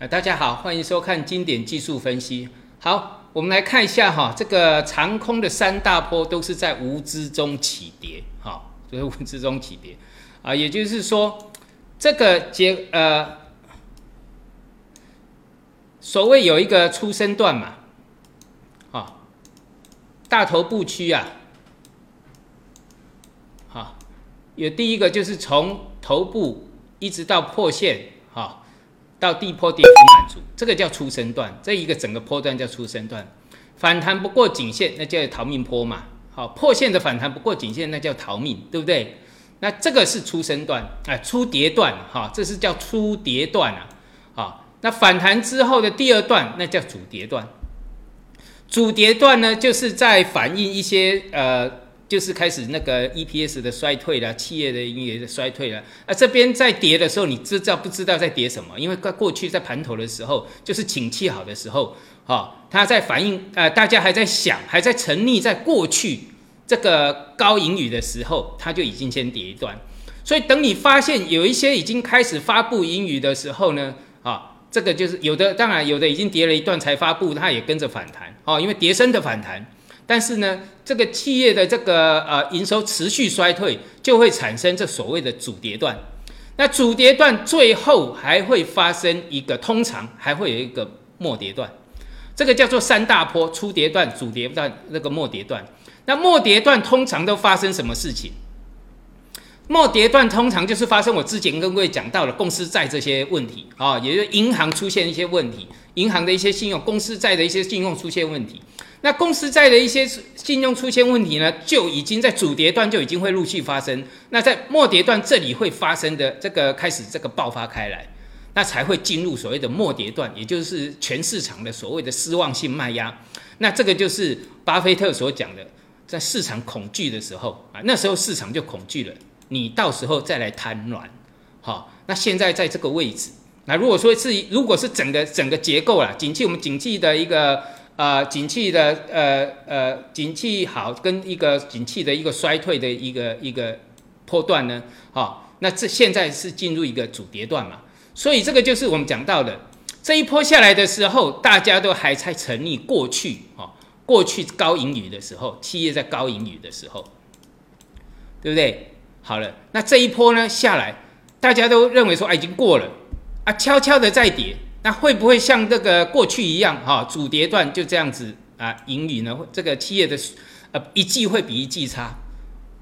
呃，大家好，欢迎收看经典技术分析。好，我们来看一下哈，这个长空的三大波都是在无知中起跌，哈，就是无知中起跌啊，也就是说，这个结呃，所谓有一个出生段嘛，啊，大头部区啊，好，有第一个就是从头部一直到破线，哈。到地坡跌幅满足，这个叫出生段，这一个整个波段叫出生段。反弹不过颈线，那叫逃命坡嘛。好，破线的反弹不过颈线，那叫逃命，对不对？那这个是出生段，哎，初跌段，哈，这是叫初跌段啊。好，那反弹之后的第二段，那叫主跌段。主跌段呢，就是在反映一些呃。就是开始那个 EPS 的衰退了，企业的营业的衰退了。啊，这边在跌的时候，你知道不知道在跌什么？因为在过去在盘头的时候，就是景气好的时候，哈，它在反映，呃，大家还在想，还在沉溺在过去这个高盈余的时候，它就已经先跌一段。所以等你发现有一些已经开始发布盈余的时候呢，啊，这个就是有的，当然有的已经跌了一段才发布，它也跟着反弹，哦，因为跌升的反弹。但是呢，这个企业的这个呃营收持续衰退，就会产生这所谓的主跌段。那主跌段最后还会发生一个，通常还会有一个末跌段。这个叫做三大坡：初跌段、主跌段、那个末跌段。那末跌段通常都发生什么事情？末跌段通常就是发生我之前跟各位讲到了公司债这些问题啊，也就是银行出现一些问题，银行的一些信用、公司债的一些信用出现问题。那公司债的一些信用出现问题呢，就已经在主跌段就已经会陆续发生。那在末跌段这里会发生的这个开始这个爆发开来，那才会进入所谓的末跌段，也就是全市场的所谓的失望性卖压。那这个就是巴菲特所讲的，在市场恐惧的时候啊，那时候市场就恐惧了，你到时候再来贪婪。好，那现在在这个位置，那如果说是如果是整个整个结构啦，景气我们景气的一个。啊，景气的呃呃，景气好跟一个景气的一个衰退的一个一个波段呢，好，那这现在是进入一个主跌段嘛，所以这个就是我们讲到的这一波下来的时候，大家都还在沉溺过去哦，过去高盈余的时候，企业在高盈余的时候，对不对？好了，那这一波呢下来，大家都认为说啊已经过了啊，悄悄的在跌。那会不会像这个过去一样，哈，主跌段就这样子啊，盈余呢？这个企业的呃一季会比一季差，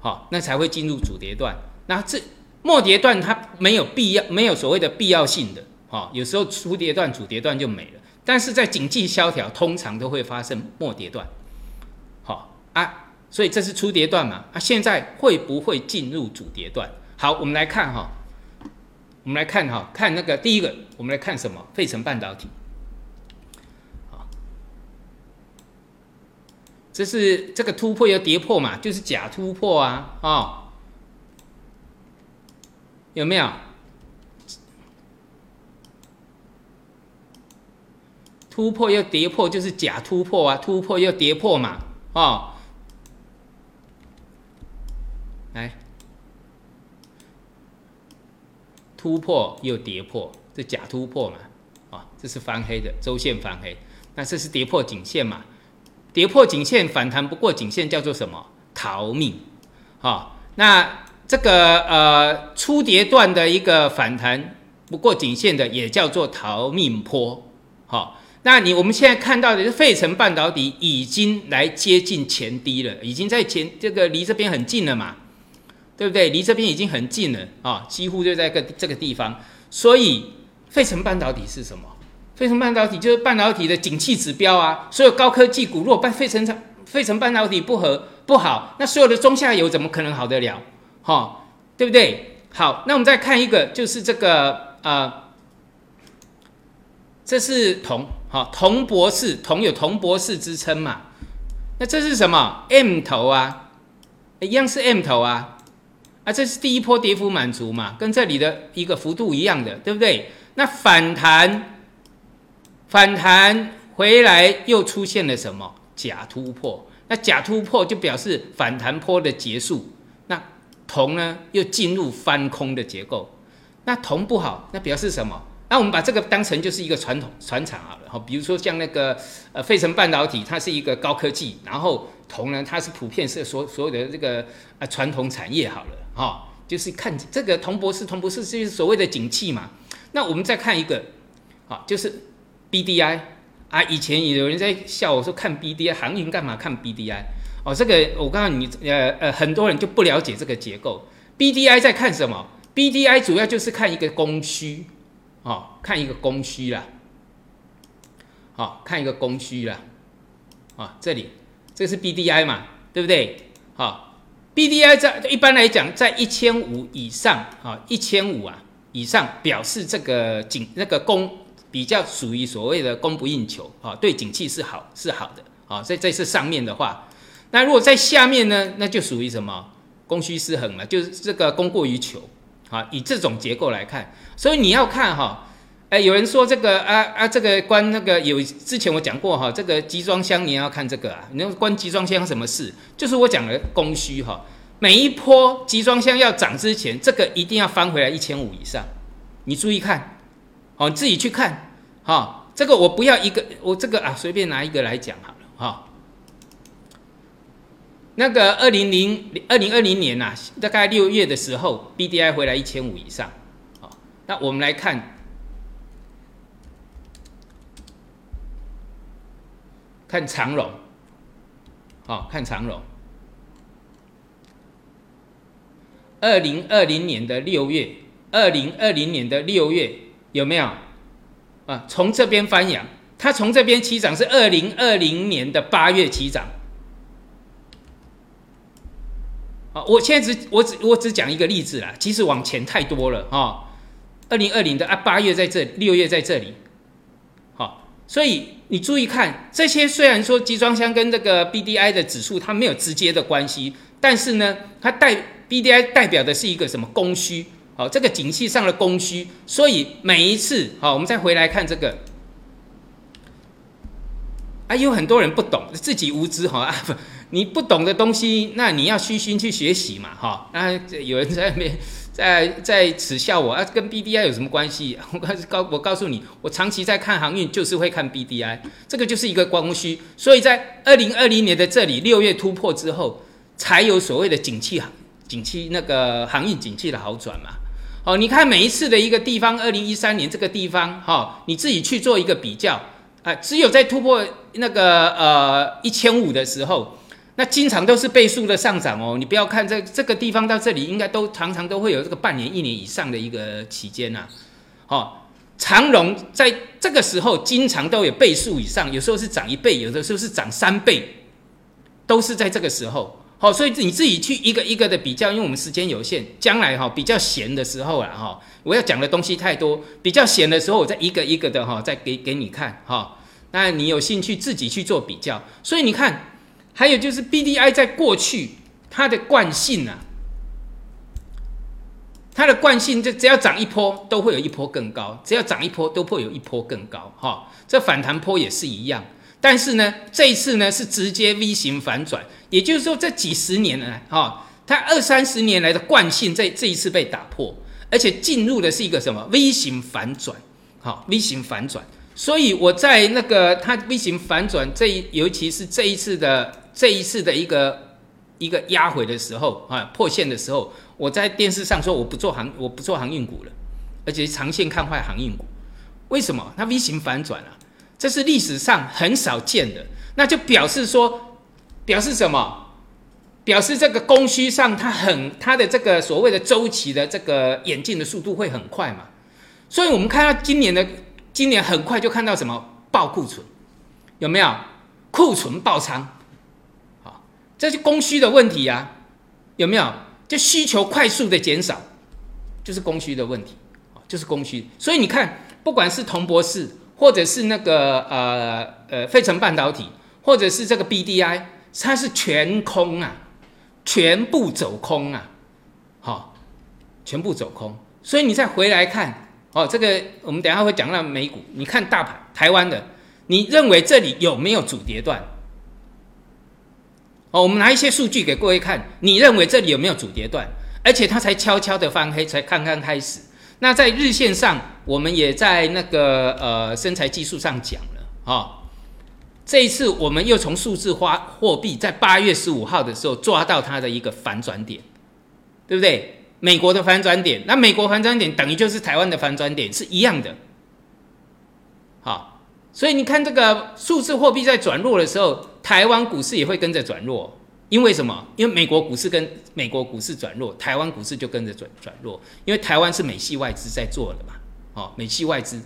好，那才会进入主跌段。那这末跌段它没有必要，没有所谓的必要性的，哈，有时候初跌段、主跌段就没了。但是在景气萧条，通常都会发生末跌段，好啊，所以这是初跌段嘛？啊，现在会不会进入主跌段？好，我们来看哈。我们来看哈，看那个第一个，我们来看什么？费城半导体，这是这个突破要跌破嘛，就是假突破啊，哦，有没有？突破要跌破就是假突破啊，突破要跌破嘛，哦。来突破又跌破，这假突破嘛？啊，这是翻黑的周线翻黑，那这是跌破颈线嘛？跌破颈线反弹不过颈线叫做什么？逃命！好，那这个呃初跌段的一个反弹不过颈线的也叫做逃命坡。好，那你我们现在看到的是费城半导体已经来接近前低了，已经在前这个离这边很近了嘛？对不对？离这边已经很近了啊，几乎就在个这个地方。所以，费城半导体是什么？费城半导体就是半导体的景气指标啊。所有高科技股，如果半费城费城半导体不合不好，那所有的中下游怎么可能好得了？哈，对不对？好，那我们再看一个，就是这个啊，这是铜，好，铜博士，铜有铜博士之称嘛？那这是什么？M 头啊，一样是 M 头啊。啊，这是第一波跌幅满足嘛，跟这里的一个幅度一样的，对不对？那反弹，反弹回来又出现了什么假突破？那假突破就表示反弹坡的结束。那铜呢，又进入翻空的结构。那铜不好，那表示什么？那我们把这个当成就是一个传统船厂好了，哈，比如说像那个呃费城半导体，它是一个高科技，然后铜呢，它是普遍是所所有的这个啊传统产业好了，哈，就是看这个铜博士，铜博士就是所谓的景气嘛。那我们再看一个，好，就是 BDI 啊，以前有人在笑我说看 BDI 航运干嘛看 BDI？哦，这个我告诉你，呃呃，很多人就不了解这个结构。BDI 在看什么？BDI 主要就是看一个供需，哦，看一个供需啦，好，看一个供需啦，啊，这里这是 BDI 嘛，对不对？好，BDI 在一般来讲在一千五以上，啊，一千五啊以上表示这个景那个供比较属于所谓的供不应求，啊，对景气是好是好的，啊，这这是上面的话。那如果在下面呢？那就属于什么供需失衡了？就是这个供过于求啊。以这种结构来看，所以你要看哈，哎，有人说这个啊啊，这个关那个有之前我讲过哈，这个集装箱你要看这个啊，你要关集装箱什么事？就是我讲的供需哈，每一波集装箱要涨之前，这个一定要翻回来一千五以上。你注意看，好，你自己去看哈。这个我不要一个，我这个啊随便拿一个来讲好了哈。那个二零零二零二零年呐，大概六月的时候，B D I 回来一千五以上，好，那我们来看，看长荣，好，看长荣，二零二零年的六月，二零二零年的六月有没有啊？从这边翻扬，它从这边起涨是二零二零年的八月起涨。啊，我现在只我只我只讲一个例子啦，其实往前太多了啊。二零二零的啊八月在这，六月在这里，所以你注意看这些，虽然说集装箱跟这个 B D I 的指数它没有直接的关系，但是呢，它代 B D I 代表的是一个什么供需？好，这个景气上的供需，所以每一次好，我们再回来看这个，啊，有很多人不懂，自己无知哈啊不。你不懂的东西，那你要虚心去学习嘛，哈。那有人在那边在在耻笑我啊，跟 B D I 有什么关系？我告告我告诉你，我长期在看航运，就是会看 B D I，这个就是一个光需。所以在二零二零年的这里六月突破之后，才有所谓的景气景气那个航运景气的好转嘛。哦，你看每一次的一个地方，二零一三年这个地方，哈，你自己去做一个比较啊，只有在突破那个呃一千五的时候。那经常都是倍数的上涨哦，你不要看这这个地方到这里，应该都常常都会有这个半年、一年以上的一个期间呐。哦，长荣在这个时候经常都有倍数以上，有时候是涨一倍，有的时候是涨三倍，都是在这个时候。好，所以你自己去一个一个的比较，因为我们时间有限，将来哈比较闲的时候啊哈，我要讲的东西太多，比较闲的时候，我再一个一个的哈再给给你看哈。那你有兴趣自己去做比较，所以你看。还有就是 B D I 在过去它的惯性啊，它的惯性就只要涨一波都会有一波更高，只要涨一波都会有一波更高，哈，这反弹波也是一样。但是呢，这一次呢是直接 V 型反转，也就是说这几十年来，哈，它二三十年来的惯性在这一次被打破，而且进入的是一个什么 V 型反转，好，V 型反转。所以我在那个它 V 型反转这一，尤其是这一次的。这一次的一个一个压回的时候啊，破线的时候，我在电视上说我不做航我不做航运股了，而且长线看坏航运股。为什么？它 V 型反转了，这是历史上很少见的，那就表示说，表示什么？表示这个供需上它很它的这个所谓的周期的这个演进的速度会很快嘛？所以我们看到今年的今年很快就看到什么爆库存，有没有库存爆仓？这是供需的问题呀，有没有？就需求快速的减少，就是供需的问题就是供需。所以你看，不管是铜博士，或者是那个呃呃费城半导体，或者是这个 B D I，它是全空啊，全部走空啊，好，全部走空。所以你再回来看哦，这个我们等下会讲到美股，你看大盘台湾的，你认为这里有没有主跌段？哦，我们拿一些数据给各位看，你认为这里有没有主跌段？而且它才悄悄的翻黑，才刚刚开始。那在日线上，我们也在那个呃身材技术上讲了啊。这一次我们又从数字化货币在八月十五号的时候抓到它的一个反转点，对不对？美国的反转点，那美国反转点等于就是台湾的反转点是一样的。好，所以你看这个数字货币在转弱的时候，台湾股市也会跟着转弱。因为什么？因为美国股市跟美国股市转弱，台湾股市就跟着转转弱。因为台湾是美系外资在做的嘛，好，美系外资，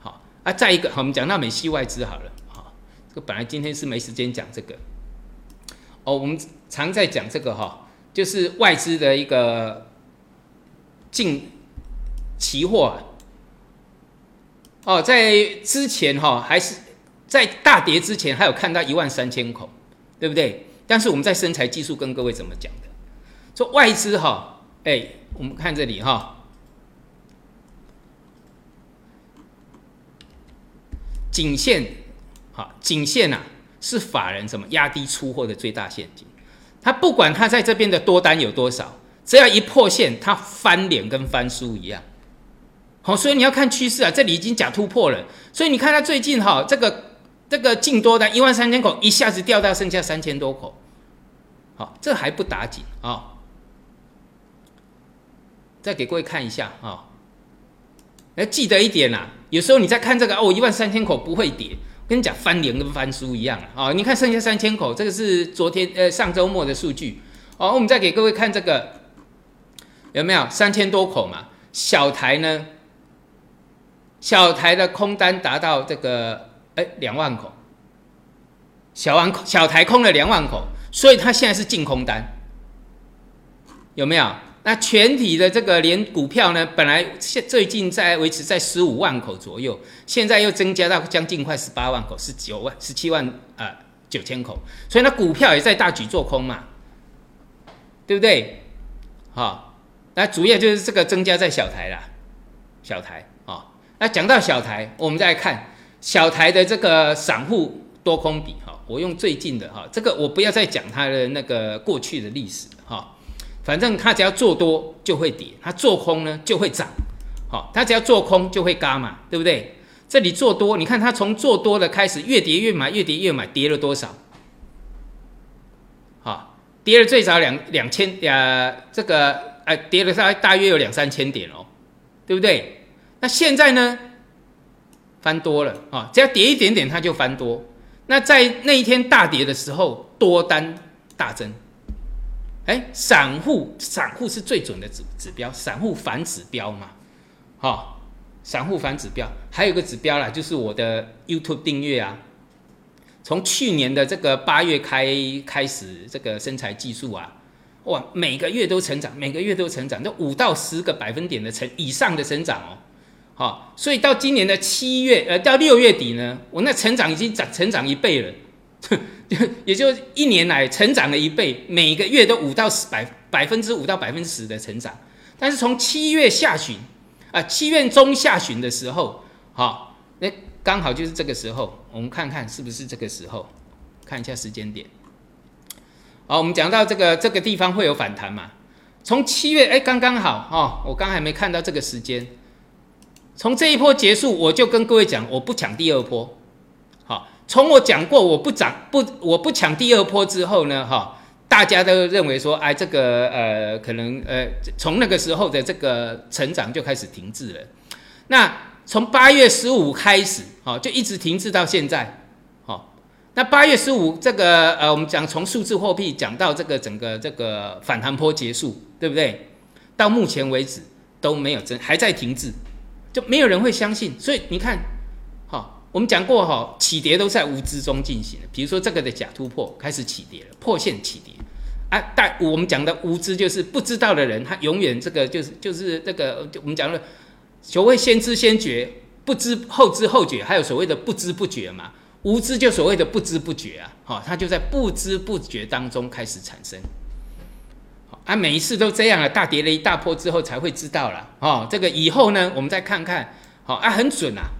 好啊。再一个，好，我们讲到美系外资好了，好，这个本来今天是没时间讲这个，哦，我们常在讲这个哈，就是外资的一个进期货啊，哦，在之前哈，还是在大跌之前，还有看到一万三千口，对不对？但是我们在身材技术跟各位怎么讲的？说外资哈，哎，我们看这里哈，颈线，好，颈线呐是法人什么压低出货的最大陷阱。他不管他在这边的多单有多少，只要一破线，他翻脸跟翻书一样。好，所以你要看趋势啊，这里已经假突破了。所以你看他最近哈，这个。这个净多单一万三千口一下子掉到剩下三千多口，好，这还不打紧啊！再给各位看一下啊，哎，记得一点啦，有时候你在看这个哦，一万三千口不会跌，跟你讲翻脸跟翻书一样啊！你看剩下三千口，这个是昨天呃上周末的数据哦。我们再给各位看这个有没有三千多口嘛？小台呢？小台的空单达到这个。哎，两万口，小万小台空了两万口，所以它现在是净空单，有没有？那全体的这个连股票呢，本来现最近在维持在十五万口左右，现在又增加到将近快十八万口，十九万、十七万啊九千口，所以那股票也在大举做空嘛，对不对？好，那主要就是这个增加在小台啦，小台。那讲到小台，我们再来看。小台的这个散户多空比哈，我用最近的哈，这个我不要再讲它的那个过去的历史哈，反正它只要做多就会跌，它做空呢就会涨，好，它只要做空就会嘎嘛，对不对？这里做多，你看它从做多的开始，越跌越买，越跌越买，跌了多少？好，跌了最少两两千呀，这个哎，跌了大大约有两三千点哦，对不对？那现在呢？翻多了啊！只要跌一点点，它就翻多。那在那一天大跌的时候，多单大增。哎，散户，散户是最准的指指标，散户反指标嘛，哈，散户反指标。还有个指标啦，就是我的 YouTube 订阅啊。从去年的这个八月开开始，这个身材技术啊，哇，每个月都成长，每个月都成长，都五到十个百分点的成以上的成长哦。好，所以到今年的七月，呃，到六月底呢，我那成长已经长成长一倍了，也就一年来成长了一倍，每个月都五到十百百分之五到百分之十的成长。但是从七月下旬，啊，七月中下旬的时候，好，那刚好就是这个时候，我们看看是不是这个时候，看一下时间点。好，我们讲到这个这个地方会有反弹嘛？从七月，哎，刚刚好，哦，我刚还没看到这个时间。从这一波结束，我就跟各位讲，我不抢第二波。好，从我讲过我不涨不我不抢第二波之后呢，哈，大家都认为说，哎，这个呃，可能呃，从那个时候的这个成长就开始停滞了。那从八月十五开始，好，就一直停滞到现在。好，那八月十五这个呃，我们讲从数字货币讲到这个整个这个反弹波结束，对不对？到目前为止都没有增，还在停滞。就没有人会相信，所以你看，好，我们讲过哈，起跌都在无知中进行的。比如说这个的假突破开始起跌了，破线起跌啊。但我们讲的无知就是不知道的人，他永远这个就是就是这个，我们讲的所谓先知先觉，不知后知后觉，还有所谓的不知不觉嘛。无知就所谓的不知不觉啊，好，他就在不知不觉当中开始产生。啊，每一次都这样了，大跌了一大波之后才会知道了哦。这个以后呢，我们再看看，好啊，很准啊，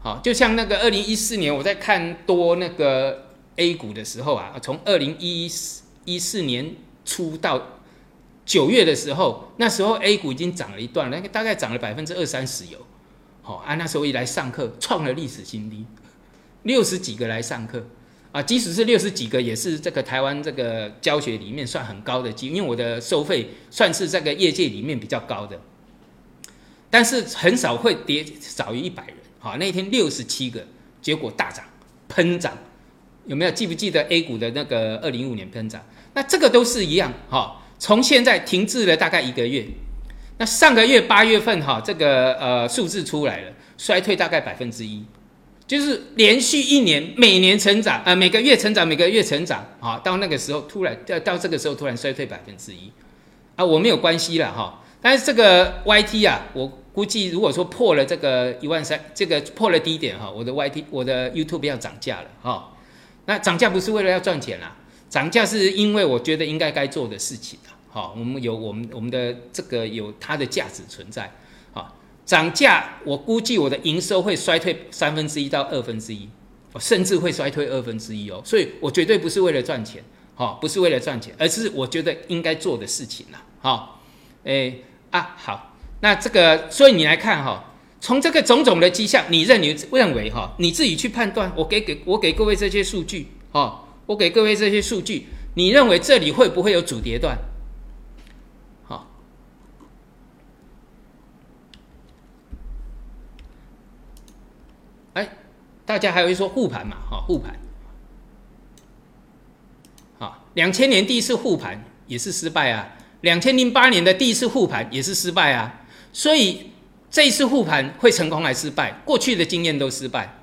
好，就像那个二零一四年我在看多那个 A 股的时候啊，从二零一四一四年初到九月的时候，那时候 A 股已经涨了一段，那个大概涨了百分之二三十有。好啊，那时候一来上课，创了历史新低，六十几个来上课啊，即使是六十几个，也是这个台湾这个教学里面算很高的级，因为我的收费算是这个业界里面比较高的，但是很少会跌少于一百人。好，那天六十七个，结果大涨喷涨，有没有记不记得 A 股的那个二零一五年喷涨？那这个都是一样哈。从现在停滞了大概一个月，那上个月八月份哈，这个呃数字出来了，衰退大概百分之一，就是连续一年每年成长啊，每个月成长，每个月成长啊，到那个时候突然到到这个时候突然衰退百分之一。啊，我没有关系了哈，但是这个 YT 啊，我估计如果说破了这个一万三，这个破了低点哈，我的 YT 我的 YouTube 要涨价了哈，那涨价不是为了要赚钱啦。涨价是因为我觉得应该该做的事情啊，好，我们有我们我们的这个有它的价值存在，涨价我估计我的营收会衰退三分之一到二分之一，甚至会衰退二分之一哦，所以我绝对不是为了赚钱，好，不是为了赚钱，而是我觉得应该做的事情啦，好，诶啊好，那这个所以你来看哈，从这个种种的迹象，你认你认为哈，你自己去判断，我给给我给各位这些数据，哈。我给各位这些数据，你认为这里会不会有主跌段？好，哎，大家还会说护盘嘛？哈，护盘。好，两千年第一次护盘也是失败啊，两千零八年的第一次护盘也是失败啊，所以这一次护盘会成功还失败？过去的经验都失败。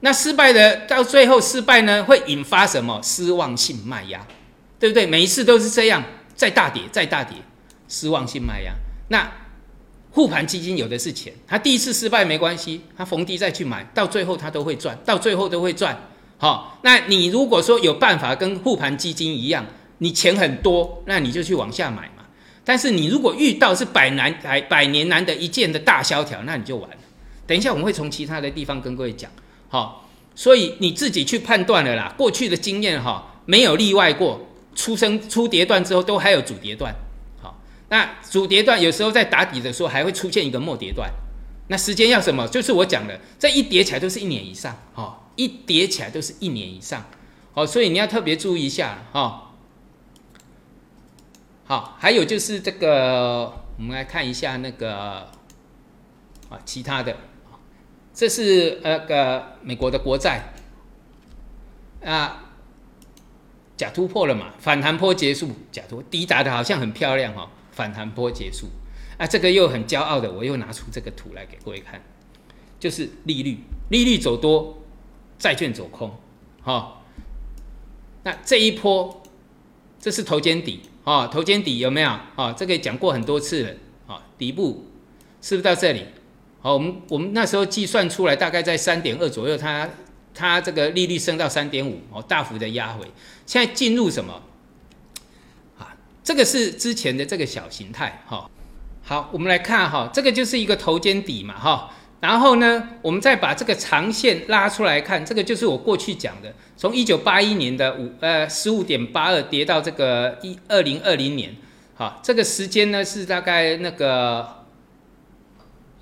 那失败的到最后失败呢，会引发什么失望性卖压，对不对？每一次都是这样，再大跌再大跌，失望性卖压。那护盘基金有的是钱，他第一次失败没关系，他逢低再去买，到最后他都会赚，到最后都会赚。好，那你如果说有办法跟护盘基金一样，你钱很多，那你就去往下买嘛。但是你如果遇到是百难百百年难得一见的大萧条，那你就完了。等一下我们会从其他的地方跟各位讲。好，所以你自己去判断了啦。过去的经验哈，没有例外过。出生出跌段之后，都还有主跌段。那主跌段有时候在打底的时候，还会出现一个末跌段。那时间要什么？就是我讲的，这一叠起来都是一年以上。哈，一叠起来都是一年以上。哦，所以你要特别注意一下哈。好，还有就是这个，我们来看一下那个啊，其他的。这是那个美国的国债啊，假突破了嘛？反弹波结束，假突抵达的好像很漂亮哈，反弹波结束啊，这个又很骄傲的，我又拿出这个图来给各位看，就是利率，利率走多，债券走空，哈，那这一波这是头肩底啊，头肩底有没有啊？这个讲过很多次了啊，底部是不是到这里？好，我们我们那时候计算出来大概在三点二左右，它它这个利率升到三点五，哦，大幅的压回。现在进入什么？这个是之前的这个小形态，哈。好，我们来看哈，这个就是一个头肩底嘛，哈。然后呢，我们再把这个长线拉出来看，这个就是我过去讲的，从一九八一年的五呃十五点八二跌到这个一二零二零年，好，这个时间呢是大概那个。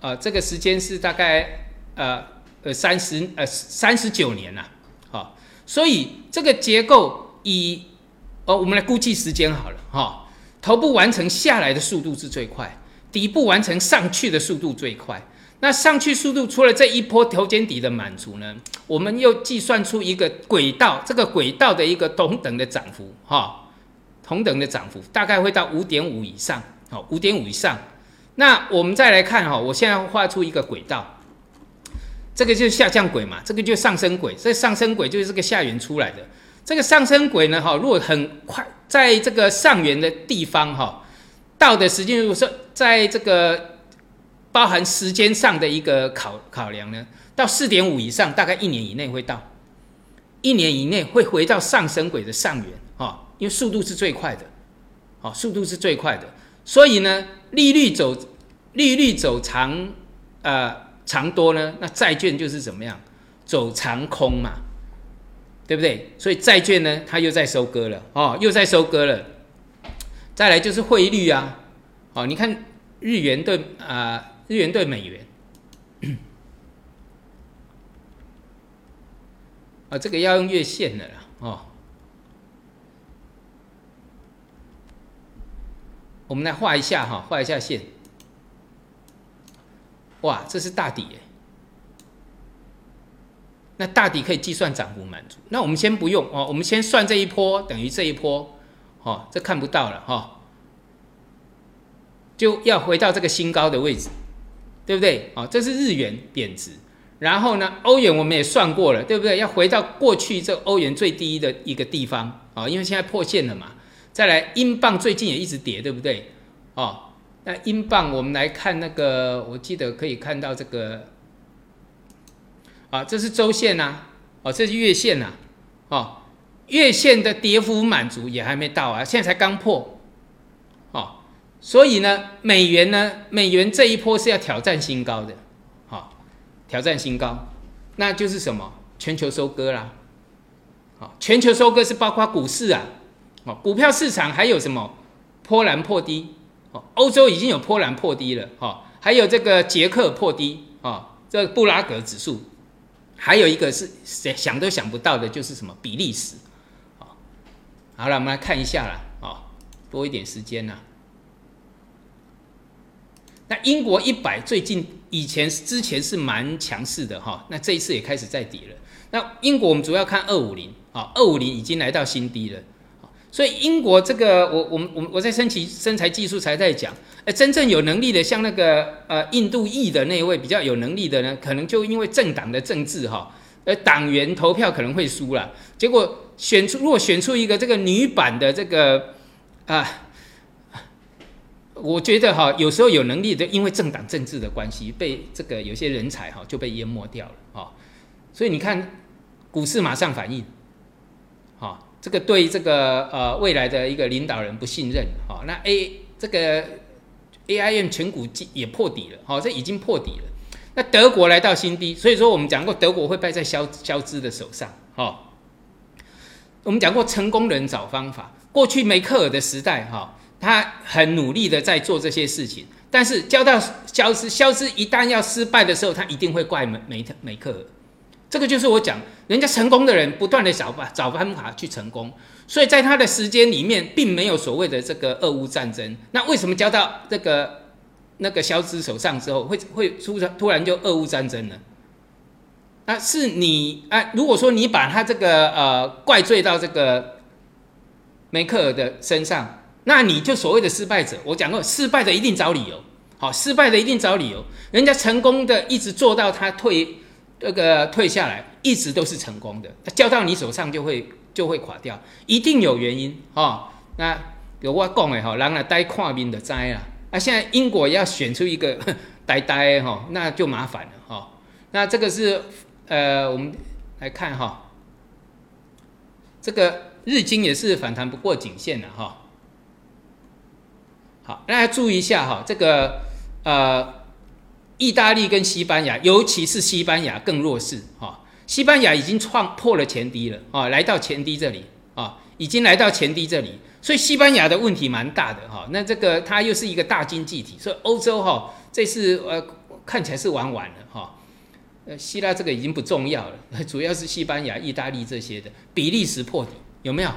呃，这个时间是大概呃呃三十呃三十九年呐，好，所以这个结构以哦，我们来估计时间好了哈。头部完成下来的速度是最快，底部完成上去的速度最快。那上去速度除了这一波头肩底的满足呢，我们又计算出一个轨道，这个轨道的一个同等的涨幅哈，同等的涨幅大概会到五点五以上，好，五点五以上。那我们再来看哈，我现在画出一个轨道，这个就是下降轨嘛，这个就上升轨，这上升轨就是这个下缘出来的。这个上升轨呢，哈，如果很快在这个上缘的地方哈，到的时间如果说在这个包含时间上的一个考考量呢，到四点五以上，大概一年以内会到，一年以内会回到上升轨的上缘哈，因为速度是最快的，好，速度是最快的，所以呢。利率走，利率走长，呃，长多呢？那债券就是怎么样？走长空嘛，对不对？所以债券呢，它又在收割了哦，又在收割了。再来就是汇率啊，哦，你看日元对啊，日元对美元，啊，这个要用月线的了哦。我们来画一下哈，画一下线。哇，这是大底耶。那大底可以计算涨幅满足。那我们先不用哦，我们先算这一波等于这一波，哦，这看不到了哈，就要回到这个新高的位置，对不对？哦，这是日元贬值，然后呢，欧元我们也算过了，对不对？要回到过去这欧元最低的一个地方啊，因为现在破线了嘛。再来，英镑最近也一直跌，对不对？哦，那英镑我们来看那个，我记得可以看到这个。啊，这是周线呐，哦，这是月线呐，哦，月线的跌幅满足也还没到啊，现在才刚破，哦，所以呢，美元呢，美元这一波是要挑战新高的，好，挑战新高，那就是什么？全球收割啦，好，全球收割是包括股市啊，哦，股票市场还有什么？波兰破低，哦，欧洲已经有波兰破低了，哈，还有这个捷克破低，啊，这布拉格指数。还有一个是想想都想不到的，就是什么比利时，啊，好了，我们来看一下了，哦，多一点时间呢。那英国一百最近以前之前是蛮强势的哈，那这一次也开始在跌了。那英国我们主要看二五零啊，二五零已经来到新低了。所以英国这个，我我们我我在升级身材技术才在讲，哎，真正有能力的，像那个呃印度裔的那位比较有能力的呢，可能就因为政党的政治哈，呃党员投票可能会输了，结果选出如果选出一个这个女版的这个啊，我觉得哈，有时候有能力的，因为政党政治的关系，被这个有些人才哈就被淹没掉了啊，所以你看股市马上反应，好。这个对这个呃未来的一个领导人不信任，好，那 A 这个 A I M 全股也破底了，好，这已经破底了。那德国来到新低，所以说我们讲过德国会败在肖肖兹的手上，哈。我们讲过成功人找方法，过去梅克尔的时代，哈，他很努力的在做这些事情，但是交到肖兹，肖兹一旦要失败的时候，他一定会怪梅梅特梅克尔。这个就是我讲，人家成功的人不断的找办找方法去成功，所以在他的时间里面，并没有所谓的这个俄乌战争。那为什么交到这个那个肖兹手上之后，会会出突然就俄乌战争呢？那是你啊，如果说你把他这个呃怪罪到这个梅克尔的身上，那你就所谓的失败者。我讲过，失败的一定找理由，好，失败的一定找理由。人家成功的一直做到他退。这个退下来一直都是成功的，交到你手上就会就会垮掉，一定有原因哈。那有我讲的哈，人啊呆看面的灾啦。那现在英国要选出一个 呆呆哈，那就麻烦了哈。那这个是呃，我们来看哈，这个日经也是反弹不过颈线的哈。好，大家注意一下哈，这个呃。意大利跟西班牙，尤其是西班牙更弱势哈。西班牙已经创破了前低了啊，来到前低这里啊，已经来到前低这里，所以西班牙的问题蛮大的哈。那这个它又是一个大经济体，所以欧洲哈这次呃看起来是玩完了哈。呃，希腊这个已经不重要了，主要是西班牙、意大利这些的。比利时破底有没有？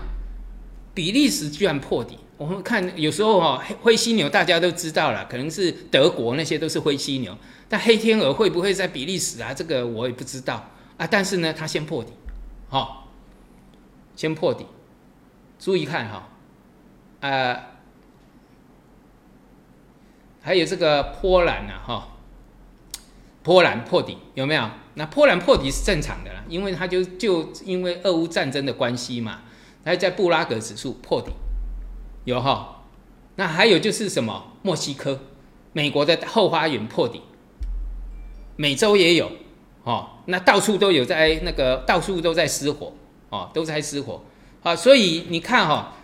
比利时居然破底。我们看有时候哈灰犀牛大家都知道了，可能是德国那些都是灰犀牛，但黑天鹅会不会在比利时啊？这个我也不知道啊。但是呢，它先破底，好，先破底。注意看哈，啊，还有这个波兰呐哈，波兰破底有没有？那波兰破底是正常的啦，因为它就就因为俄乌战争的关系嘛，它在布拉格指数破底。有哈，那还有就是什么？墨西哥、美国的后花园破底，美洲也有，哦，那到处都有在那个到处都在失火，哦，都在失火，啊，所以你看哈，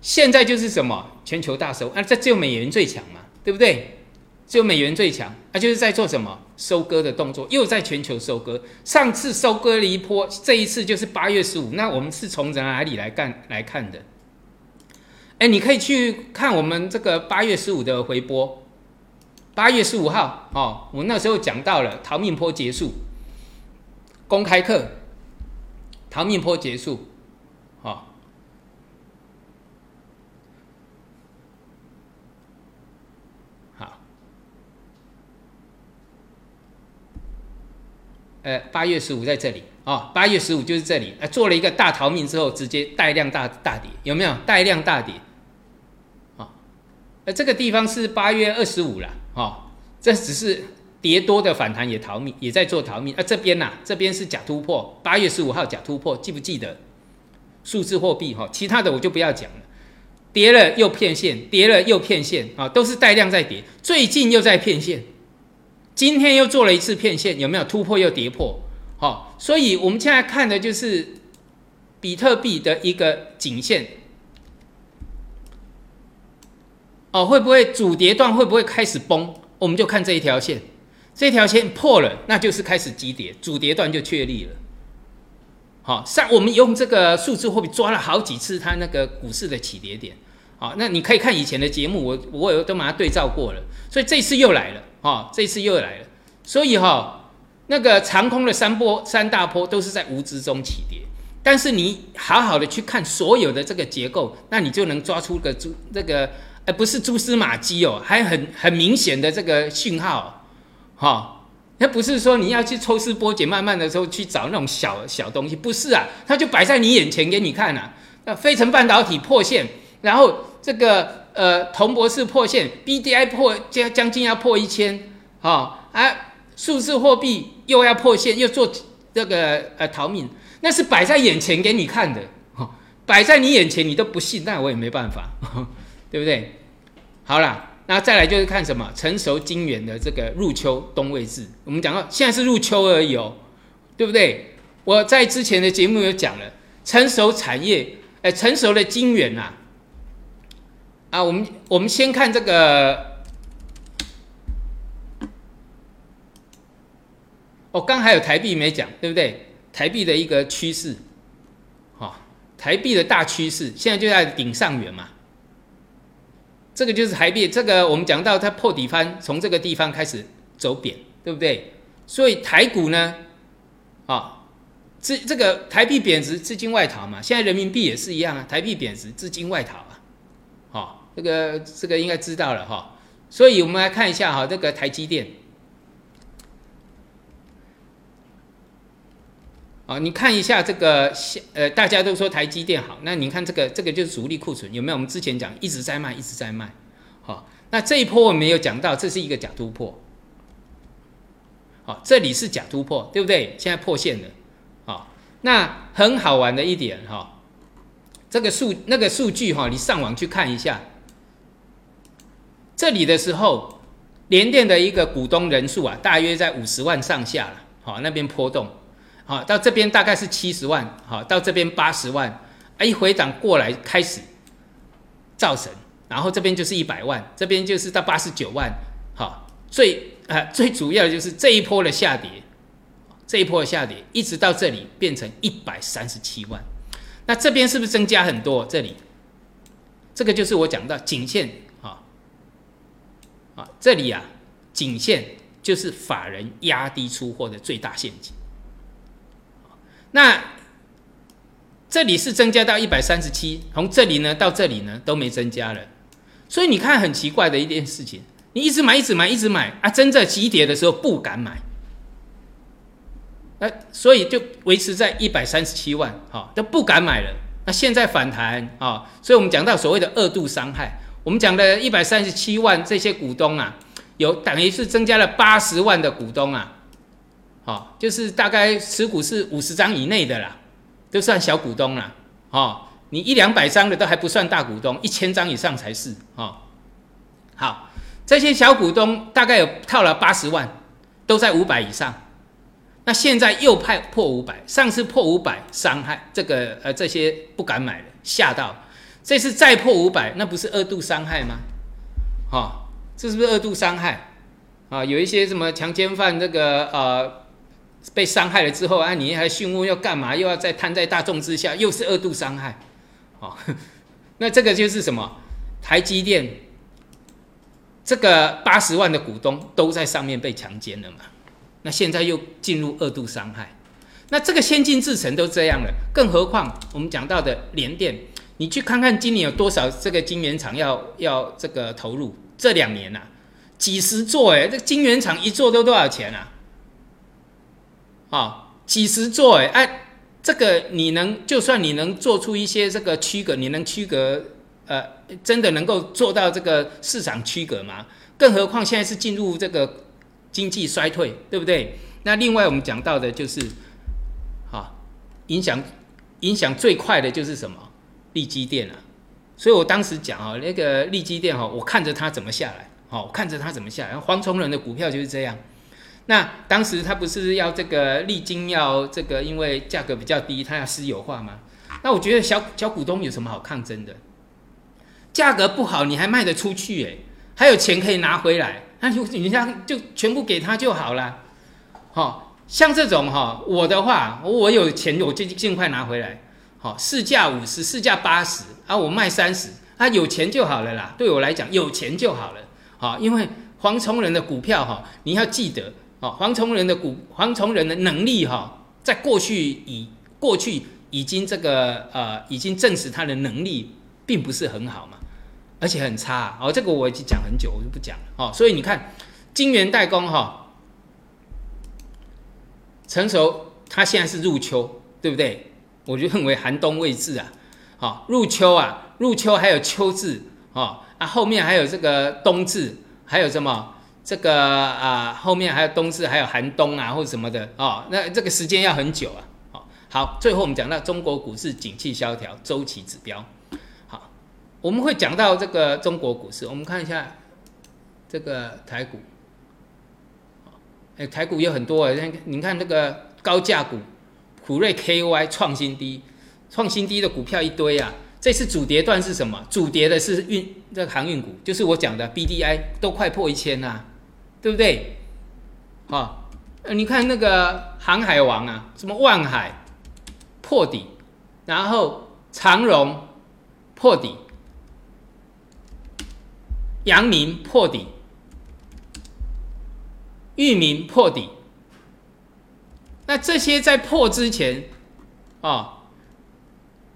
现在就是什么全球大收，啊，这只有美元最强嘛，对不对？只有美元最强，啊，就是在做什么收割的动作，又在全球收割。上次收割了一波，这一次就是八月十五，那我们是从哪里来干来看的？哎，你可以去看我们这个八月十五的回播，八月十五号哦，我那时候讲到了逃命坡结束，公开课，逃命坡结束，好，好，呃，八月十五在这里。哦，八月十五就是这里，啊，做了一个大逃命之后，直接带量大大跌，有没有带量大跌？这个地方是八月二十五了，哦，这只是跌多的反弹也逃命，也在做逃命。啊，这边呐，这边是假突破，八月十五号假突破，记不记得？数字货币哈，其他的我就不要讲了，跌了又骗线，跌了又骗线，啊，都是带量在跌，最近又在骗线，今天又做了一次骗线，有没有突破又跌破？好，所以我们现在看的就是比特币的一个颈线，哦，会不会主跌段会不会开始崩？我们就看这一条线，这条线破了，那就是开始急跌，主跌段就确立了。好，上我们用这个数字货币抓了好几次它那个股市的起跌点，好，那你可以看以前的节目，我我有都把它对照过了，所以这次又来了，哦，这次又来了，所以哈。那个长空的三波三大波都是在无知中起跌，但是你好好的去看所有的这个结构，那你就能抓出个主这个，呃，不是蛛丝马迹哦，还很很明显的这个讯号，哈，那不是说你要去抽丝剥茧，慢慢的时候去找那种小小东西，不是啊，它就摆在你眼前给你看啊。那飞成半导体破线，然后这个呃铜博士破线，B D I 破将将近要破一千，哈，啊。数字货币又要破线，又做这个呃逃命，那是摆在眼前给你看的，摆在你眼前你都不信，那我也没办法，对不对？好了，那再来就是看什么成熟晶圆的这个入秋冬位置，我们讲到现在是入秋而已哦，对不对？我在之前的节目有讲了，成熟产业，哎，成熟的晶圆呐，啊，我们我们先看这个。哦，刚还有台币没讲，对不对？台币的一个趋势，哈，台币的大趋势现在就在顶上缘嘛。这个就是台币，这个我们讲到它破底翻，从这个地方开始走贬，对不对？所以台股呢，啊，资这个台币贬值，资金外逃嘛。现在人民币也是一样啊，台币贬值，资金外逃啊。好，这个这个应该知道了哈。所以我们来看一下哈，这个台积电。啊，你看一下这个，呃，大家都说台积电好，那你看这个，这个就是主力库存有没有？我们之前讲一直在卖，一直在卖，好，那这一波我们没有讲到，这是一个假突破，好，这里是假突破，对不对？现在破线了，好，那很好玩的一点哈，这个数那个数据哈，你上网去看一下，这里的时候，联电的一个股东人数啊，大约在五十万上下了，好，那边波动。好，到这边大概是七十万，好，到这边八十万，啊，一回档过来开始造神，然后这边就是一百万，这边就是到八十九万，好，最啊最主要的就是这一波的下跌，这一波的下跌一直到这里变成一百三十七万，那这边是不是增加很多？这里，这个就是我讲到颈线，啊啊，这里啊颈线就是法人压低出货的最大陷阱。那这里是增加到一百三十七，从这里呢到这里呢都没增加了，所以你看很奇怪的一件事情，你一直买一直买一直买啊，真正急跌的时候不敢买，那所以就维持在一百三十七万，哈，都不敢买了。那现在反弹啊，所以我们讲到所谓的二度伤害，我们讲的一百三十七万这些股东啊，有等于是增加了八十万的股东啊。哦，就是大概持股是五十张以内的啦，都算小股东啦。哦，你一两百张的都还不算大股东，一千张以上才是。哦，好，这些小股东大概有套了八十万，都在五百以上。那现在又派破五百，上次破五百伤害这个呃这些不敢买了，吓到。这次再破五百，那不是二度伤害吗？哦，这是不是二度伤害？啊，有一些什么强奸犯这个呃。被伤害了之后啊，你还讯问要干嘛？又要再摊在大众之下，又是二度伤害，哦，那这个就是什么？台积电这个八十万的股东都在上面被强奸了嘛？那现在又进入二度伤害，那这个先进制程都这样了，更何况我们讲到的联电，你去看看今年有多少这个晶圆厂要要这个投入？这两年呐，几十座哎，这晶圆厂一座都多少钱啊？啊，几十座哎哎，这个你能就算你能做出一些这个区隔，你能区隔呃，真的能够做到这个市场区隔吗？更何况现在是进入这个。经济衰退，对不对？那另外我们讲到的就是，啊，影响影响最快的就是什么？利基电啊。所以我当时讲啊，那个利基电哈，我看着它怎么下来，好，看着它怎么下来。黄崇仁的股票就是这样。那当时他不是要这个利金要这个，因为价格比较低，他要私有化吗？那我觉得小小股东有什么好抗争的？价格不好，你还卖得出去，哎，还有钱可以拿回来。那就你像就全部给他就好了，好，像这种哈，我的话，我有钱我就尽快拿回来，好，市价五十，市价八十，啊，我卖三十，啊，有钱就好了啦。对我来讲，有钱就好了，好，因为黄崇仁的股票哈，你要记得，哦，黄崇仁的股，黄崇仁的能力哈，在过去已过去已经这个呃，已经证实他的能力并不是很好嘛。而且很差哦，这个我已经讲很久，我就不讲了哦。所以你看，金元代工哈，成熟，它现在是入秋，对不对？我就认为寒冬未至啊，好入秋啊，入秋还有秋至哦啊，后面还有这个冬至，还有什么这个啊，后面还有冬至，还有寒冬啊，或者什么的哦，那这个时间要很久啊。好，最后我们讲到中国股市景气萧条周期指标。好我们会讲到这个中国股市，我们看一下这个台股，哎，台股有很多啊，你看那个高价股，普瑞 KY 创新低，创新低的股票一堆啊。这次主跌段是什么？主跌的是运这个航运股，就是我讲的 BDI 都快破一千啦，对不对？好，你看那个航海王啊，什么万海破底，然后长荣破底。阳明破底，域名破底，那这些在破之前，啊，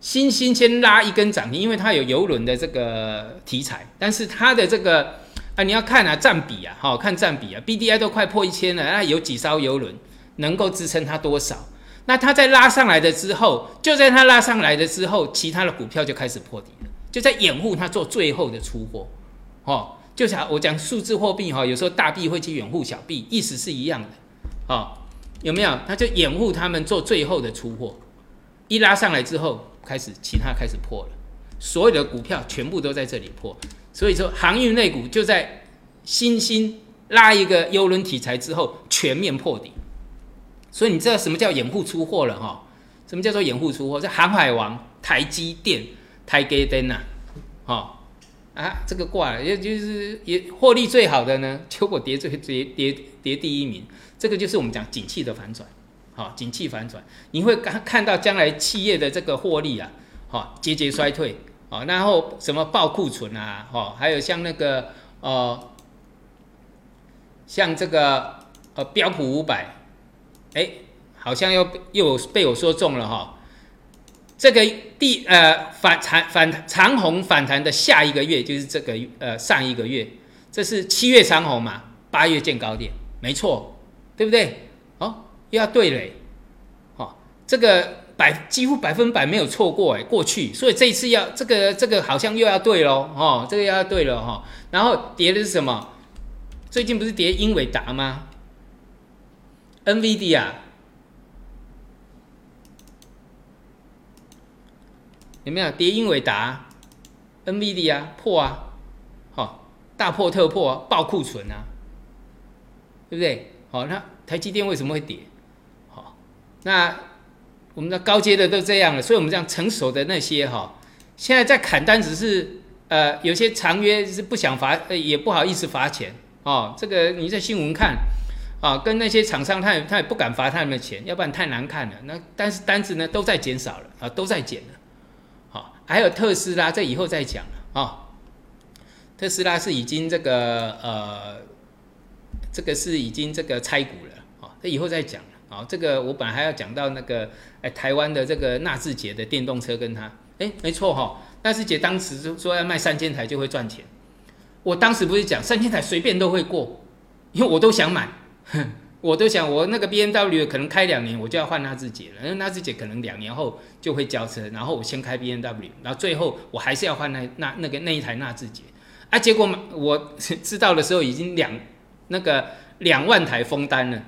新新先拉一根涨停，因为它有游轮的这个题材，但是它的这个啊，你要看啊，占比啊，好看占比啊，B D I 都快破一千了，那有几艘游轮能够支撑它多少？那它在拉上来的之后，就在它拉上来的之后，其他的股票就开始破底了，就在掩护它做最后的出货。哦，就像我讲数字货币哈，有时候大币会去掩护小币，意思是一样的，哦，有没有？他就掩护他们做最后的出货，一拉上来之后，开始其他开始破了，所有的股票全部都在这里破，所以说航运类股就在新兴拉一个邮轮题材之后全面破底，所以你知道什么叫掩护出货了哈？什么叫做掩护出货？这航海王、台积电、台积电呐，哈。啊，这个挂了，也就是也获利最好的呢，结果跌最跌跌跌第一名，这个就是我们讲景气的反转，好，景气反转，你会看看到将来企业的这个获利啊，好，节节衰退，好，然后什么爆库存啊，好，还有像那个呃，像这个呃标普五百，哎，好像又又被我说中了哈。这个第呃反弹反长红反弹的下一个月就是这个呃上一个月，这是七月长红嘛，八月见高点，没错，对不对？哦，又要对嘞，哦，这个百几乎百分百没有错过哎，过去，所以这一次要这个这个好像又要对喽，哦，这个又要对了哈，然后跌的是什么？最近不是跌英伟达吗？NVD 啊。有没有跌英伟达、NVD 啊破啊，好大破特破，爆库存啊，对不对？好，那台积电为什么会跌？好，那我们的高阶的都这样了，所以我们这样成熟的那些哈，现在在砍单，只是呃有些长约是不想罚，也不好意思罚钱哦。这个你在新闻看啊，跟那些厂商他也他也不敢罚他们的钱，要不然太难看了。那但是单子呢都在减少了啊，都在减了。好还有特斯拉，这以后再讲了啊。特斯拉是已经这个呃，这个是已经这个拆股了啊，这以后再讲了啊。这个我本来还要讲到那个哎，台湾的这个纳智捷的电动车跟他，哎，没错哈，纳智捷当时说要卖三千台就会赚钱，我当时不是讲三千台随便都会过，因为我都想买。我都想，我那个 B M W 可能开两年，我就要换纳智捷了。因为纳智捷可能两年后就会交车，然后我先开 B M W，然后最后我还是要换那那那个那一台纳智捷。啊，结果我知道的时候已经两那个两万台封单了。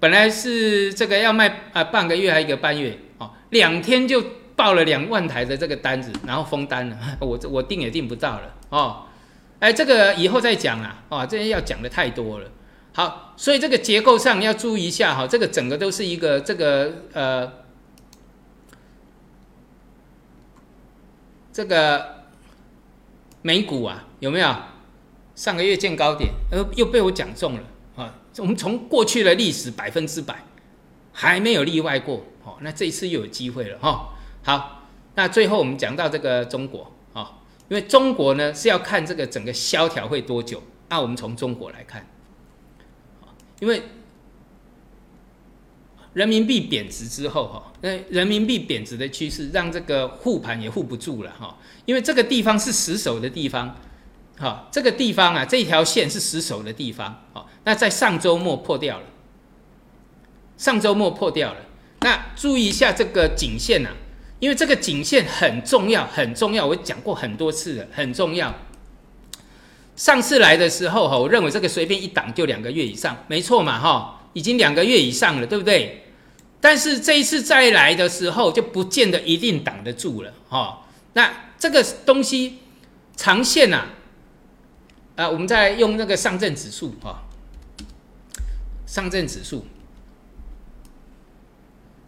本来是这个要卖啊半个月还一个半月哦，两天就报了两万台的这个单子，然后封单了。我我订也订不到了哦。哎，这个以后再讲啦。哦，这些要讲的太多了。好，所以这个结构上要注意一下哈，这个整个都是一个这个呃，这个美股啊，有没有上个月见高点，呃，又被我讲中了？我们从过去的历史百分之百还没有例外过，哦，那这一次又有机会了哈。好，那最后我们讲到这个中国啊，因为中国呢是要看这个整个萧条会多久，那我们从中国来看。因为人民币贬值之后，哈，那人民币贬值的趋势让这个护盘也护不住了，哈。因为这个地方是死守的地方，哈，这个地方啊，这条线是死守的地方，好，那在上周末破掉了，上周末破掉了。那注意一下这个颈线呐，因为这个颈线很重要，很重要，我讲过很多次了，很重要。上次来的时候哈，我认为这个随便一挡就两个月以上，没错嘛哈，已经两个月以上了，对不对？但是这一次再来的时候，就不见得一定挡得住了哈。那这个东西长线呐，啊，啊我们再用那个上证指数啊，上证指数，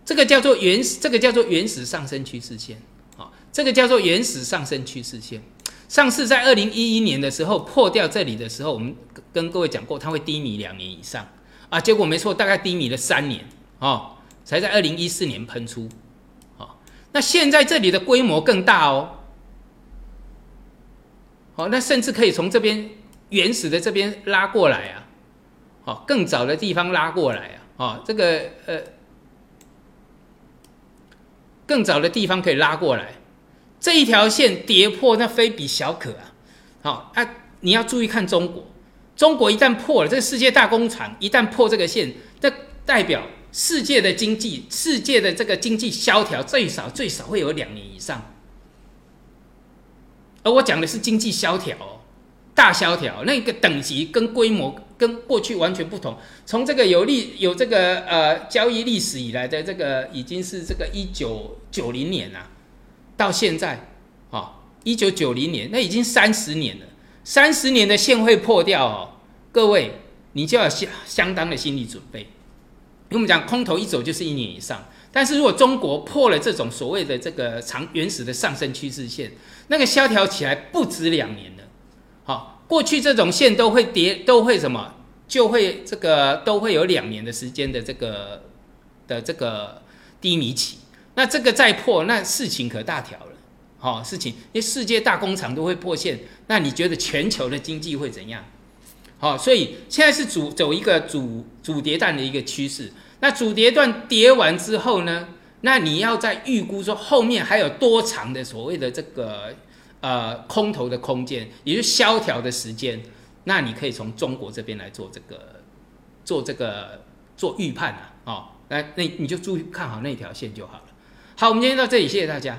这个叫做原始，这个叫做原始上升趋势线，啊，这个叫做原始上升趋势线。上次在二零一一年的时候破掉这里的时候，我们跟各位讲过，它会低迷两年以上啊。结果没错，大概低迷了三年哦，才在二零一四年喷出。好，那现在这里的规模更大哦。好，那甚至可以从这边原始的这边拉过来啊。好，更早的地方拉过来啊。哦，这个呃，更早的地方可以拉过来。这一条线跌破，那非比小可啊！好啊，你要注意看中国，中国一旦破了这个世界大工厂，一旦破这个线，这代表世界的经济，世界的这个经济萧条最少最少会有两年以上。而我讲的是经济萧条，大萧条，那个等级跟规模跟过去完全不同。从这个有历有这个呃交易历史以来的这个，已经是这个一九九零年啊。到现在，啊，一九九零年，那已经三十年了。三十年的线会破掉哦，各位，你就要相相当的心理准备。因为我们讲空头一走就是一年以上，但是如果中国破了这种所谓的这个长原始的上升趋势线，那个萧条起来不止两年了。好，过去这种线都会跌，都会什么，就会这个都会有两年的时间的这个的这个低迷期。那这个再破，那事情可大条了，好事情，因为世界大工厂都会破线，那你觉得全球的经济会怎样？好，所以现在是主走一个主主跌段的一个趋势。那主跌段跌完之后呢，那你要在预估说后面还有多长的所谓的这个呃空头的空间，也就是萧条的时间，那你可以从中国这边来做这个做这个做预判啊，哦，那那你就注意看好那条线就好了。好，我们今天到这里，谢谢大家。